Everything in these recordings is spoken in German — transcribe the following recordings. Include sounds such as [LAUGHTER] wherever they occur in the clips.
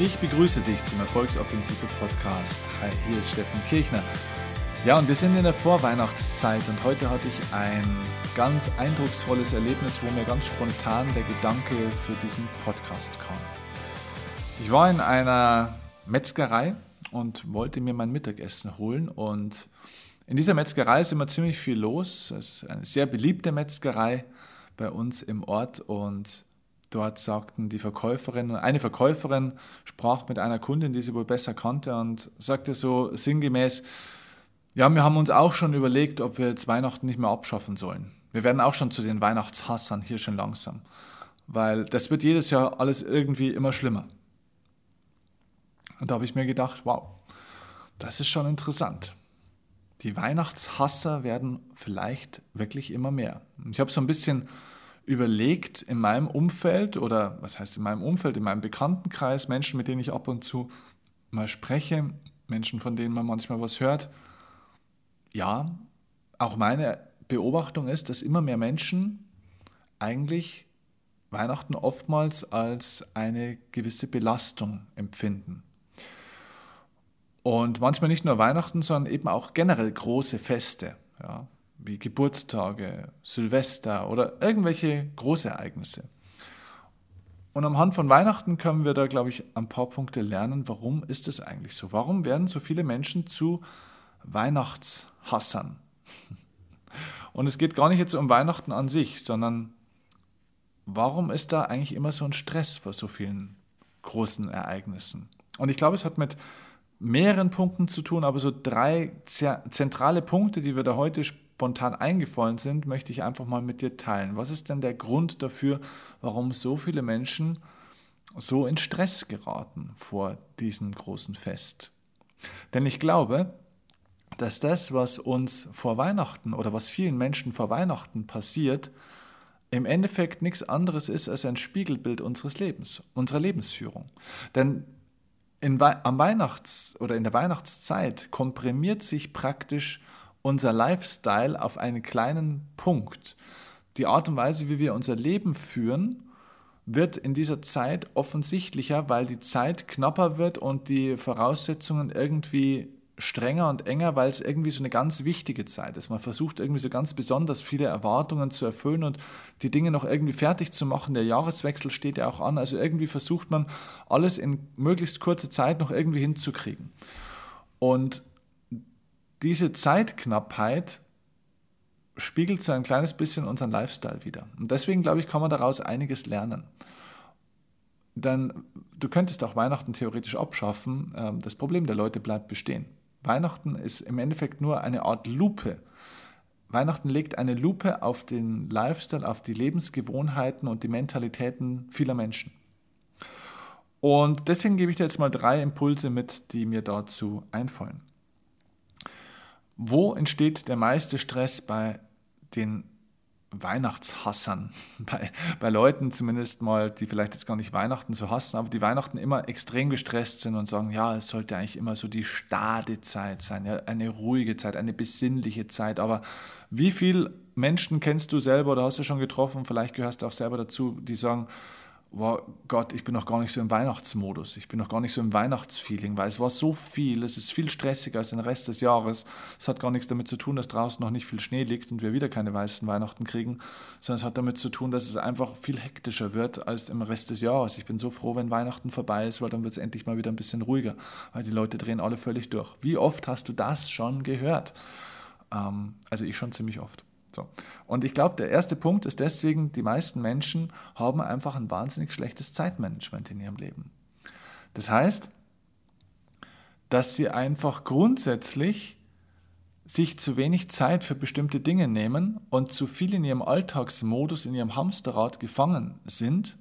Ich begrüße dich zum Erfolgsoffensive Podcast. Hi, hier ist Steffen Kirchner. Ja, und wir sind in der Vorweihnachtszeit und heute hatte ich ein ganz eindrucksvolles Erlebnis, wo mir ganz spontan der Gedanke für diesen Podcast kam. Ich war in einer Metzgerei und wollte mir mein Mittagessen holen und in dieser Metzgerei ist immer ziemlich viel los. Es ist eine sehr beliebte Metzgerei bei uns im Ort und Dort sagten die Verkäuferin, eine Verkäuferin sprach mit einer Kundin, die sie wohl besser kannte und sagte so sinngemäß, ja, wir haben uns auch schon überlegt, ob wir jetzt Weihnachten nicht mehr abschaffen sollen. Wir werden auch schon zu den Weihnachtshassern hier schon langsam, weil das wird jedes Jahr alles irgendwie immer schlimmer. Und da habe ich mir gedacht, wow, das ist schon interessant. Die Weihnachtshasser werden vielleicht wirklich immer mehr. Ich habe so ein bisschen überlegt in meinem Umfeld oder was heißt in meinem Umfeld, in meinem Bekanntenkreis, Menschen, mit denen ich ab und zu mal spreche, Menschen, von denen man manchmal was hört, ja, auch meine Beobachtung ist, dass immer mehr Menschen eigentlich Weihnachten oftmals als eine gewisse Belastung empfinden. Und manchmal nicht nur Weihnachten, sondern eben auch generell große Feste. Ja wie Geburtstage, Silvester oder irgendwelche Großereignisse. Und anhand von Weihnachten können wir da, glaube ich, ein paar Punkte lernen, warum ist es eigentlich so? Warum werden so viele Menschen zu Weihnachtshassern? [LAUGHS] Und es geht gar nicht jetzt um Weihnachten an sich, sondern warum ist da eigentlich immer so ein Stress vor so vielen großen Ereignissen? Und ich glaube, es hat mit mehreren Punkten zu tun, aber so drei zentrale Punkte, die wir da heute spontan eingefallen sind, möchte ich einfach mal mit dir teilen. Was ist denn der Grund dafür, warum so viele Menschen so in Stress geraten vor diesem großen Fest? Denn ich glaube, dass das, was uns vor Weihnachten oder was vielen Menschen vor Weihnachten passiert, im Endeffekt nichts anderes ist als ein Spiegelbild unseres Lebens, unserer Lebensführung. Denn in, am Weihnachts- oder in der Weihnachtszeit komprimiert sich praktisch unser Lifestyle auf einen kleinen Punkt. Die Art und Weise, wie wir unser Leben führen, wird in dieser Zeit offensichtlicher, weil die Zeit knapper wird und die Voraussetzungen irgendwie strenger und enger, weil es irgendwie so eine ganz wichtige Zeit ist. Man versucht irgendwie so ganz besonders viele Erwartungen zu erfüllen und die Dinge noch irgendwie fertig zu machen. Der Jahreswechsel steht ja auch an. Also irgendwie versucht man alles in möglichst kurzer Zeit noch irgendwie hinzukriegen. Und diese Zeitknappheit spiegelt so ein kleines bisschen unseren Lifestyle wieder. Und deswegen, glaube ich, kann man daraus einiges lernen. Denn du könntest auch Weihnachten theoretisch abschaffen. Ähm, das Problem der Leute bleibt bestehen. Weihnachten ist im Endeffekt nur eine Art Lupe. Weihnachten legt eine Lupe auf den Lifestyle, auf die Lebensgewohnheiten und die Mentalitäten vieler Menschen. Und deswegen gebe ich dir jetzt mal drei Impulse mit, die mir dazu einfallen. Wo entsteht der meiste Stress bei den Weihnachtshassern? [LAUGHS] Bei, bei Leuten zumindest mal, die vielleicht jetzt gar nicht Weihnachten so hassen, aber die Weihnachten immer extrem gestresst sind und sagen, ja, es sollte eigentlich immer so die Stadezeit sein, ja, eine ruhige Zeit, eine besinnliche Zeit. Aber wie viele Menschen kennst du selber oder hast du schon getroffen, vielleicht gehörst du auch selber dazu, die sagen, wow, Gott, ich bin noch gar nicht so im Weihnachtsmodus, ich bin noch gar nicht so im Weihnachtsfeeling, weil es war so viel, es ist viel stressiger als den Rest des Jahres. Es hat gar nichts damit zu tun, dass draußen noch nicht viel Schnee liegt und wir wieder keine weißen Weihnachten kriegen, sondern es hat damit zu tun, dass es einfach viel hektischer wird als im Rest des Jahres. Ich bin so froh, wenn Weihnachten vorbei ist, weil dann wird es endlich mal wieder ein bisschen ruhiger, weil die Leute drehen alle völlig durch. Wie oft hast du das schon gehört? Ähm, also ich schon ziemlich oft. So. Und ich glaube, der erste Punkt ist deswegen, die meisten Menschen haben einfach ein wahnsinnig schlechtes Zeitmanagement in ihrem Leben. Das heißt, dass sie einfach grundsätzlich sich zu wenig Zeit für bestimmte Dinge nehmen und zu viel in ihrem Alltagsmodus, in ihrem Hamsterrad gefangen sind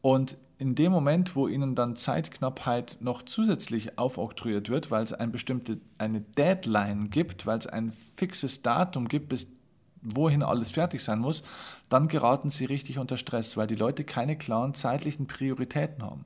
und in dem Moment, wo ihnen dann Zeitknappheit noch zusätzlich aufoktroyiert wird, weil es ein bestimmte, eine Deadline gibt, weil es ein fixes Datum gibt, bis wohin alles fertig sein muss, dann geraten sie richtig unter Stress, weil die Leute keine klaren zeitlichen Prioritäten haben.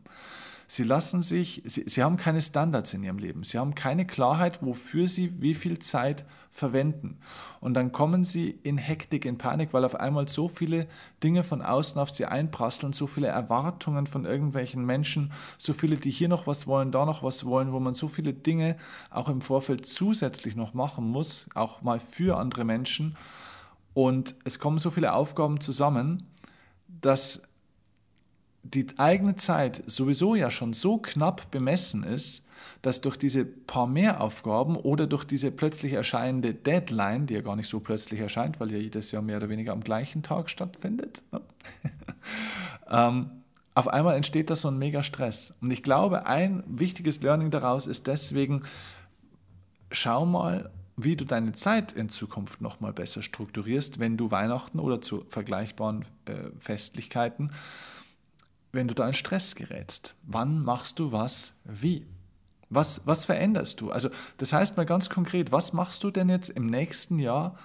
Sie lassen sich, sie, sie haben keine Standards in ihrem Leben. Sie haben keine Klarheit, wofür sie wie viel Zeit verwenden. Und dann kommen sie in Hektik, in Panik, weil auf einmal so viele Dinge von außen auf sie einprasseln, so viele Erwartungen von irgendwelchen Menschen, so viele, die hier noch was wollen, da noch was wollen, wo man so viele Dinge auch im Vorfeld zusätzlich noch machen muss, auch mal für andere Menschen. Und es kommen so viele Aufgaben zusammen, dass die eigene Zeit sowieso ja schon so knapp bemessen ist, dass durch diese paar Mehraufgaben oder durch diese plötzlich erscheinende Deadline, die ja gar nicht so plötzlich erscheint, weil ja jedes Jahr mehr oder weniger am gleichen Tag stattfindet, ne? [LAUGHS] ähm, auf einmal entsteht da so ein mega Stress. Und ich glaube, ein wichtiges Learning daraus ist deswegen, schau mal, wie du deine Zeit in Zukunft nochmal besser strukturierst, wenn du Weihnachten oder zu vergleichbaren äh, Festlichkeiten, wenn du da in Stress gerätst. Wann machst du was wie? Was, was veränderst du? Also das heißt mal ganz konkret, was machst du denn jetzt im nächsten Jahr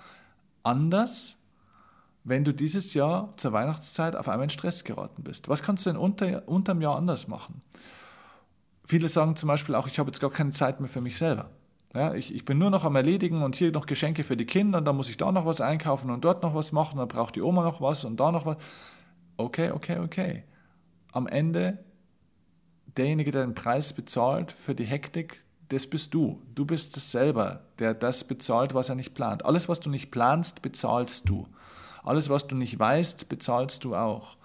anders, wenn du dieses Jahr zur Weihnachtszeit auf einmal in Stress geraten bist? Was kannst du denn unter, unterm Jahr anders machen? Viele sagen zum Beispiel auch, ich habe jetzt gar keine Zeit mehr für mich selber. Ja, ich, ich bin nur noch am Erledigen und hier noch Geschenke für die Kinder und dann muss ich da noch was einkaufen und dort noch was machen, dann braucht die Oma noch was und da noch was. Okay, okay, okay. Am Ende derjenige, der den Preis bezahlt für die Hektik, das bist du. Du bist es selber, der das bezahlt, was er nicht plant. Alles, was du nicht planst, bezahlst du. Alles, was du nicht weißt, bezahlst du auch.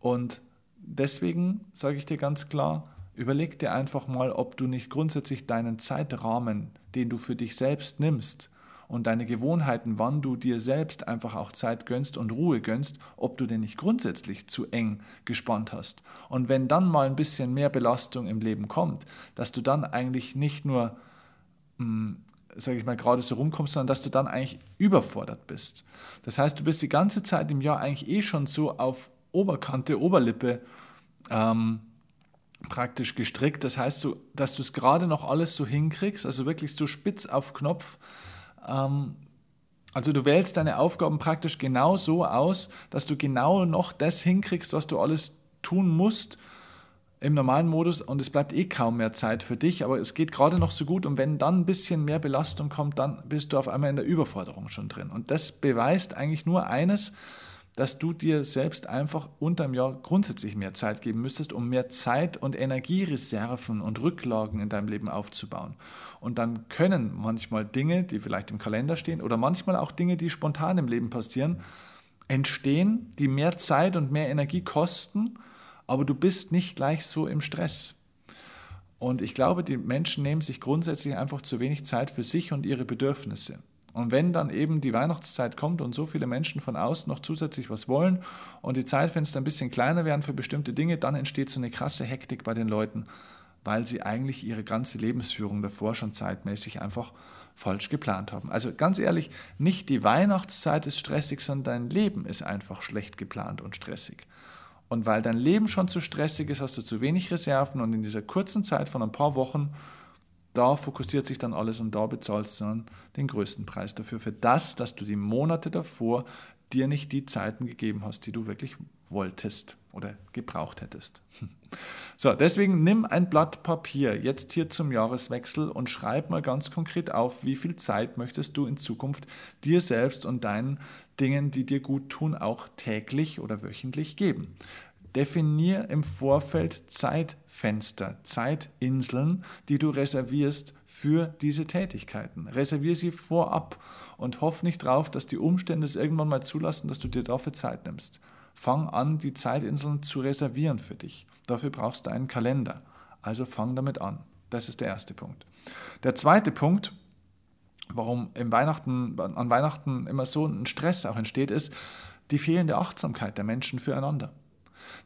Und deswegen sage ich dir ganz klar, überleg dir einfach mal, ob du nicht grundsätzlich deinen Zeitrahmen, den du für dich selbst nimmst, und deine Gewohnheiten, wann du dir selbst einfach auch Zeit gönnst und Ruhe gönnst, ob du den nicht grundsätzlich zu eng gespannt hast. Und wenn dann mal ein bisschen mehr Belastung im Leben kommt, dass du dann eigentlich nicht nur, hm, sage ich mal, gerade so rumkommst, sondern dass du dann eigentlich überfordert bist. Das heißt, du bist die ganze Zeit im Jahr eigentlich eh schon so auf Oberkante, Oberlippe ähm, praktisch gestrickt. Das heißt, so, dass du es gerade noch alles so hinkriegst, also wirklich so spitz auf Knopf, ähm, also du wählst deine Aufgaben praktisch genau so aus, dass du genau noch das hinkriegst, was du alles tun musst im normalen Modus und es bleibt eh kaum mehr Zeit für dich, aber es geht gerade noch so gut und wenn dann ein bisschen mehr Belastung kommt, dann bist du auf einmal in der Überforderung schon drin. Und das beweist eigentlich nur eines, dass du dir selbst einfach unterm Jahr grundsätzlich mehr Zeit geben müsstest, um mehr Zeit und Energiereserven und Rücklagen in deinem Leben aufzubauen. Und dann können manchmal Dinge, die vielleicht im Kalender stehen oder manchmal auch Dinge, die spontan im Leben passieren, entstehen, die mehr Zeit und mehr Energie kosten, aber du bist nicht gleich so im Stress. Und ich glaube, die Menschen nehmen sich grundsätzlich einfach zu wenig Zeit für sich und ihre Bedürfnisse. Und wenn dann eben die Weihnachtszeit kommt und so viele Menschen von außen noch zusätzlich was wollen und die Zeitfenster ein bisschen kleiner werden für bestimmte Dinge, dann entsteht so eine krasse Hektik bei den Leuten, weil sie eigentlich ihre ganze Lebensführung davor schon zeitmäßig einfach falsch geplant haben. Also ganz ehrlich, nicht die Weihnachtszeit ist stressig, sondern dein Leben ist einfach schlecht geplant und stressig. Und weil dein Leben schon zu stressig ist, hast du zu wenig Reserven und in dieser kurzen Zeit von ein paar Wochen da fokussiert sich dann alles und da bezahlst du dann den größten Preis dafür, für das, dass du die Monate davor dir nicht die Zeiten gegeben hast, die du wirklich wolltest oder gebraucht hättest. [LAUGHS] So, deswegen nimm ein Blatt Papier jetzt hier zum Jahreswechsel und schreib mal ganz konkret auf, wie viel Zeit möchtest du in Zukunft dir selbst und deinen Dingen, die dir gut tun, auch täglich oder wöchentlich geben. Definier im Vorfeld Zeitfenster, Zeitinseln, die du reservierst für diese Tätigkeiten. Reservier sie vorab und hoff nicht drauf, dass die Umstände es irgendwann mal zulassen, dass du dir dafür Zeit nimmst. Fang an, die Zeitinseln zu reservieren für dich. Dafür brauchst du einen Kalender. Also fang damit an. Das ist der erste Punkt. Der zweite Punkt, warum Weihnachten, an Weihnachten immer so ein Stress auch entsteht, ist die fehlende Achtsamkeit der Menschen füreinander.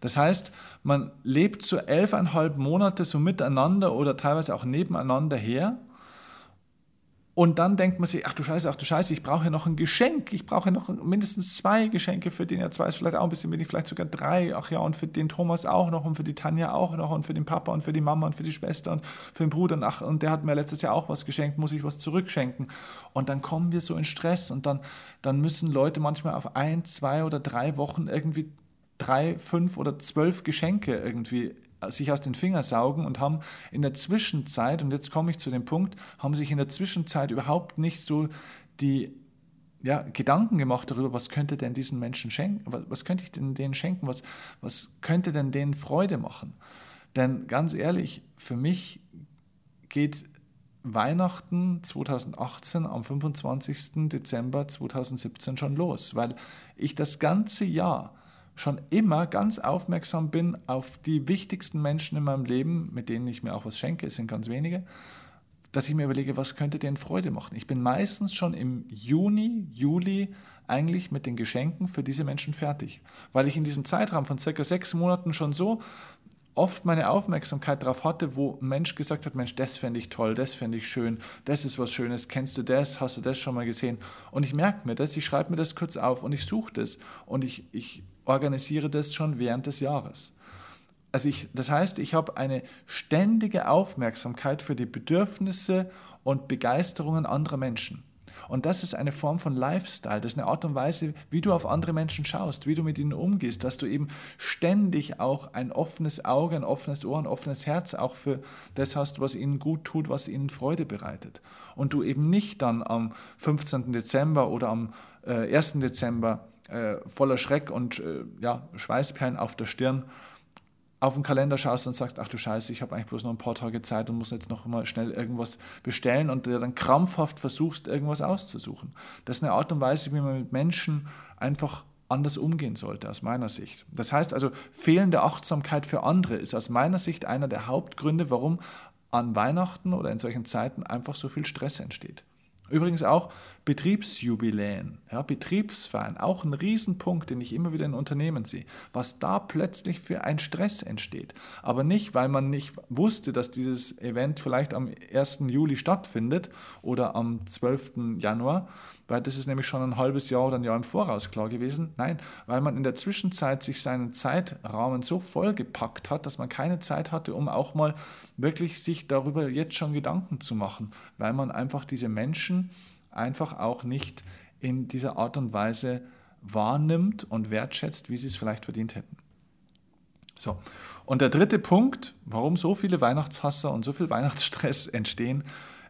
Das heißt, man lebt so elfeinhalb Monate so miteinander oder teilweise auch nebeneinander her. Und dann denkt man sich, ach du Scheiße, ach du Scheiße, ich brauche ja noch ein Geschenk. Ich brauche ja noch mindestens zwei Geschenke für den. Ja, zwei ist vielleicht auch ein bisschen wenig, vielleicht sogar drei. Ach ja, und für den Thomas auch noch und für die Tanja auch noch und für den Papa und für die Mama und für die Schwester und für den Bruder. Und, ach, und der hat mir letztes Jahr auch was geschenkt, muss ich was zurückschenken. Und dann kommen wir so in Stress und dann, dann müssen Leute manchmal auf ein, zwei oder drei Wochen irgendwie drei, fünf oder zwölf Geschenke irgendwie sich aus den Fingern saugen und haben in der Zwischenzeit, und jetzt komme ich zu dem Punkt, haben sich in der Zwischenzeit überhaupt nicht so die ja, Gedanken gemacht darüber, was könnte denn diesen Menschen schenken, was, was könnte ich denn denen schenken, was, was könnte denn denen Freude machen. Denn ganz ehrlich, für mich geht Weihnachten 2018 am 25. Dezember 2017 schon los, weil ich das ganze Jahr schon immer ganz aufmerksam bin auf die wichtigsten Menschen in meinem Leben, mit denen ich mir auch was schenke, es sind ganz wenige, dass ich mir überlege, was könnte denen Freude machen. Ich bin meistens schon im Juni, Juli eigentlich mit den Geschenken für diese Menschen fertig, weil ich in diesem Zeitraum von circa sechs Monaten schon so oft meine Aufmerksamkeit darauf hatte, wo ein Mensch gesagt hat, Mensch, das fände ich toll, das fände ich schön, das ist was Schönes, kennst du das, hast du das schon mal gesehen? Und ich merke mir das, ich schreibe mir das kurz auf und ich suche das und ich, ich organisiere das schon während des Jahres. Also ich, das heißt, ich habe eine ständige Aufmerksamkeit für die Bedürfnisse und Begeisterungen anderer Menschen. Und das ist eine Form von Lifestyle, das ist eine Art und Weise, wie du auf andere Menschen schaust, wie du mit ihnen umgehst, dass du eben ständig auch ein offenes Auge, ein offenes Ohr, ein offenes Herz auch für das hast, was ihnen gut tut, was ihnen Freude bereitet. Und du eben nicht dann am 15. Dezember oder am äh, 1. Dezember äh, voller Schreck und äh, ja, Schweißperlen auf der Stirn auf den Kalender schaust und sagst, ach du Scheiße, ich habe eigentlich bloß noch ein paar Tage Zeit und muss jetzt noch mal schnell irgendwas bestellen und dir dann krampfhaft versuchst, irgendwas auszusuchen. Das ist eine Art und Weise, wie man mit Menschen einfach anders umgehen sollte, aus meiner Sicht. Das heißt also, fehlende Achtsamkeit für andere ist aus meiner Sicht einer der Hauptgründe, warum an Weihnachten oder in solchen Zeiten einfach so viel Stress entsteht. Übrigens auch Betriebsjubiläen, ja, Betriebsfeiern, auch ein Riesenpunkt, den ich immer wieder in Unternehmen sehe, was da plötzlich für ein Stress entsteht. Aber nicht, weil man nicht wusste, dass dieses Event vielleicht am 1. Juli stattfindet oder am 12. Januar, weil das ist nämlich schon ein halbes Jahr oder ein Jahr im Voraus klar gewesen. Nein, weil man in der Zwischenzeit sich seinen Zeitrahmen so vollgepackt hat, dass man keine Zeit hatte, um auch mal wirklich sich darüber jetzt schon Gedanken zu machen, weil man einfach diese Menschen einfach auch nicht in dieser Art und Weise wahrnimmt und wertschätzt, wie sie es vielleicht verdient hätten. So, und der dritte Punkt, warum so viele Weihnachtshasser und so viel Weihnachtsstress entstehen,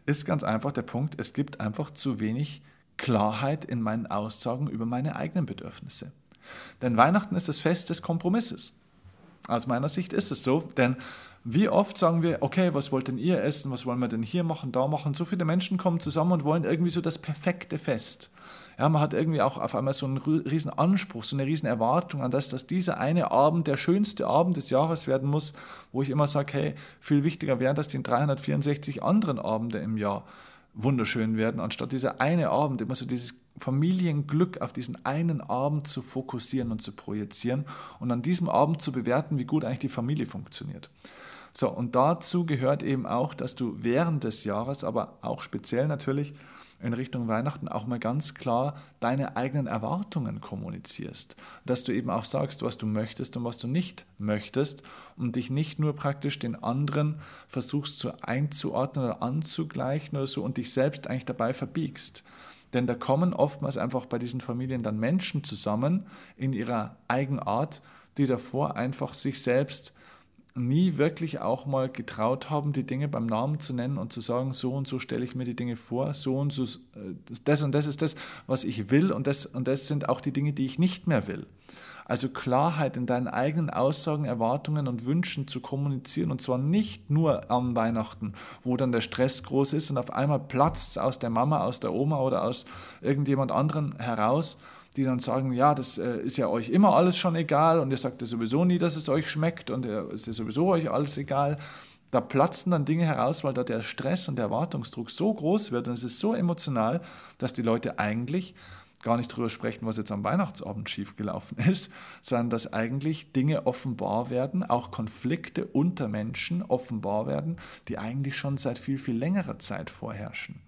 ist ganz einfach der Punkt, es gibt einfach zu wenig Klarheit in meinen Aussagen über meine eigenen Bedürfnisse. Denn Weihnachten ist das Fest des Kompromisses. Aus meiner Sicht ist es so, denn wie oft sagen wir, okay, was wollt denn ihr essen, was wollen wir denn hier machen, da machen? So viele Menschen kommen zusammen und wollen irgendwie so das perfekte Fest. Ja, man hat irgendwie auch auf einmal so einen riesen Anspruch, so eine riesen Erwartung an das, dass dieser eine Abend der schönste Abend des Jahres werden muss, wo ich immer sage, hey, viel wichtiger wäre, dass die 364 anderen Abende im Jahr wunderschön werden, anstatt dieser eine Abend immer so dieses Familienglück auf diesen einen Abend zu fokussieren und zu projizieren und an diesem Abend zu bewerten, wie gut eigentlich die Familie funktioniert. So, und dazu gehört eben auch, dass du während des Jahres, aber auch speziell natürlich in Richtung Weihnachten auch mal ganz klar deine eigenen Erwartungen kommunizierst. Dass du eben auch sagst, was du möchtest und was du nicht möchtest und dich nicht nur praktisch den anderen versuchst zu einzuordnen oder anzugleichen oder so und dich selbst eigentlich dabei verbiegst. Denn da kommen oftmals einfach bei diesen Familien dann Menschen zusammen in ihrer Eigenart, die davor einfach sich selbst nie wirklich auch mal getraut haben, die Dinge beim Namen zu nennen und zu sagen, so und so stelle ich mir die Dinge vor, so und so, äh, das und das ist das, was ich will und das und das sind auch die Dinge, die ich nicht mehr will. Also Klarheit in deinen eigenen Aussagen, Erwartungen und Wünschen zu kommunizieren und zwar nicht nur am Weihnachten, wo dann der Stress groß ist und auf einmal platzt es aus der Mama, aus der Oma oder aus irgendjemand anderen heraus die dann sagen, ja, das äh, ist ja euch immer alles schon egal. Und ihr sagt ja sowieso nie, dass es euch schmeckt. Und es ist ja sowieso euch alles egal. Da platzen dann Dinge heraus, weil da der Stress und der Erwartungsdruck so groß wird. Und es ist so emotional, dass die Leute eigentlich gar nicht darüber sprechen, was jetzt am Weihnachtsabend schiefgelaufen [LAUGHS] ist, sondern dass eigentlich Dinge offenbar werden, auch Konflikte unter Menschen offenbar werden, die eigentlich schon seit viel, viel längerer Zeit vorherrschen.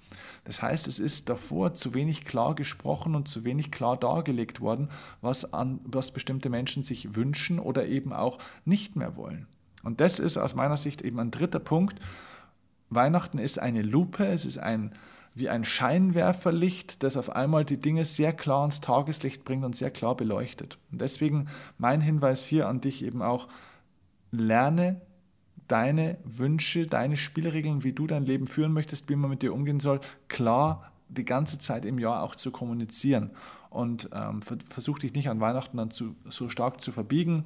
Das heißt, es ist davor zu wenig klar gesprochen und zu wenig klar dargelegt worden, was, an, was bestimmte Menschen sich wünschen oder eben auch nicht mehr wollen. Und das ist aus meiner Sicht eben ein dritter Punkt. Weihnachten ist eine Lupe, es ist ein, wie ein Scheinwerferlicht, das auf einmal die Dinge sehr klar ins Tageslicht bringt und sehr klar beleuchtet. Und deswegen mein Hinweis hier an dich eben auch, lerne deine Wünsche, deine Spielregeln, wie du dein Leben führen möchtest, wie man mit dir umgehen soll, klar die ganze Zeit im Jahr auch zu kommunizieren. Und ähm, versuch dich nicht an Weihnachten dann zu, so stark zu verbiegen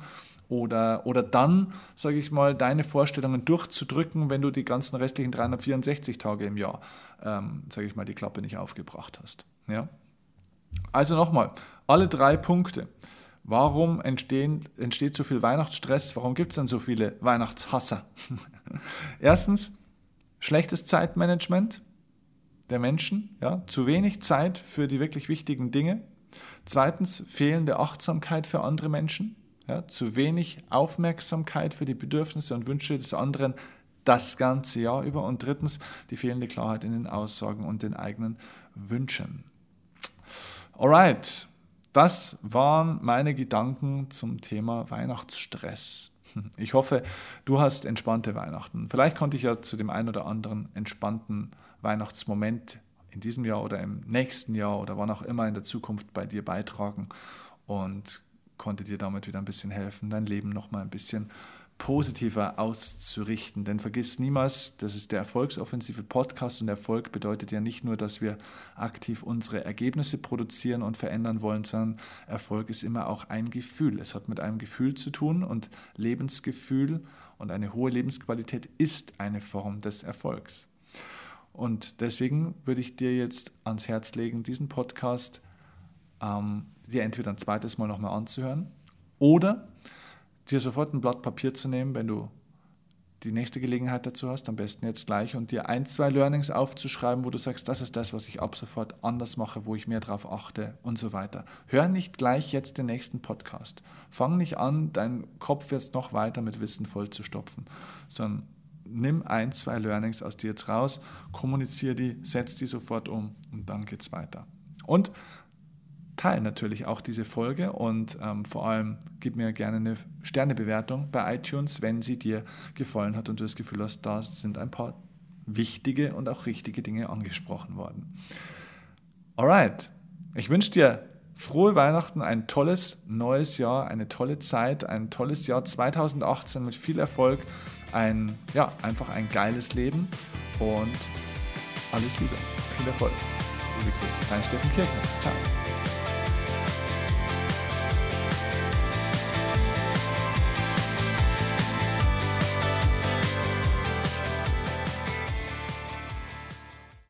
oder, oder dann, sage ich mal, deine Vorstellungen durchzudrücken, wenn du die ganzen restlichen 364 Tage im Jahr, ähm, sage ich mal, die Klappe nicht aufgebracht hast. Ja? Also nochmal, alle drei Punkte. Warum entstehen, entsteht so viel Weihnachtsstress? Warum gibt es denn so viele Weihnachtshasser? [LAUGHS] Erstens, schlechtes Zeitmanagement der Menschen, ja, zu wenig Zeit für die wirklich wichtigen Dinge. Zweitens, fehlende Achtsamkeit für andere Menschen, ja, zu wenig Aufmerksamkeit für die Bedürfnisse und Wünsche des anderen das ganze Jahr über. Und drittens, die fehlende Klarheit in den Aussagen und den eigenen Wünschen. Alright, das waren meine Gedanken zum Thema Weihnachtsstress. Ich hoffe, du hast entspannte Weihnachten. Vielleicht konnte ich ja zu dem einen oder anderen entspannten Weihnachtsmoment in diesem Jahr oder im nächsten Jahr oder wann auch immer in der Zukunft bei dir beitragen und konnte dir damit wieder ein bisschen helfen, dein Leben nochmal ein bisschen positiver auszurichten. Denn vergiss niemals, das ist der Erfolgsoffensive Podcast und Erfolg bedeutet ja nicht nur, dass wir aktiv unsere Ergebnisse produzieren und verändern wollen, sondern Erfolg ist immer auch ein Gefühl. Es hat mit einem Gefühl zu tun und Lebensgefühl und eine hohe Lebensqualität ist eine Form des Erfolgs. Und deswegen würde ich dir jetzt ans Herz legen, diesen Podcast ähm, dir entweder ein zweites Mal nochmal anzuhören oder dir sofort ein Blatt Papier zu nehmen, wenn du die nächste Gelegenheit dazu hast, am besten jetzt gleich, und dir ein, zwei Learnings aufzuschreiben, wo du sagst, das ist das, was ich ab sofort anders mache, wo ich mehr darauf achte und so weiter. Hör nicht gleich jetzt den nächsten Podcast. Fang nicht an, deinen Kopf jetzt noch weiter mit Wissen voll zu stopfen, sondern nimm ein, zwei Learnings aus dir jetzt raus, kommuniziere die, setz die sofort um und dann geht's weiter. Und teile natürlich auch diese Folge und ähm, vor allem gib mir gerne eine Sternebewertung bei iTunes, wenn sie dir gefallen hat und du das Gefühl hast, da sind ein paar wichtige und auch richtige Dinge angesprochen worden. Alright, ich wünsche dir frohe Weihnachten, ein tolles neues Jahr, eine tolle Zeit, ein tolles Jahr 2018 mit viel Erfolg, ein, ja, einfach ein geiles Leben und alles Liebe, viel Erfolg. Liebe Grüße, dein Steffen Kirchner. Ciao.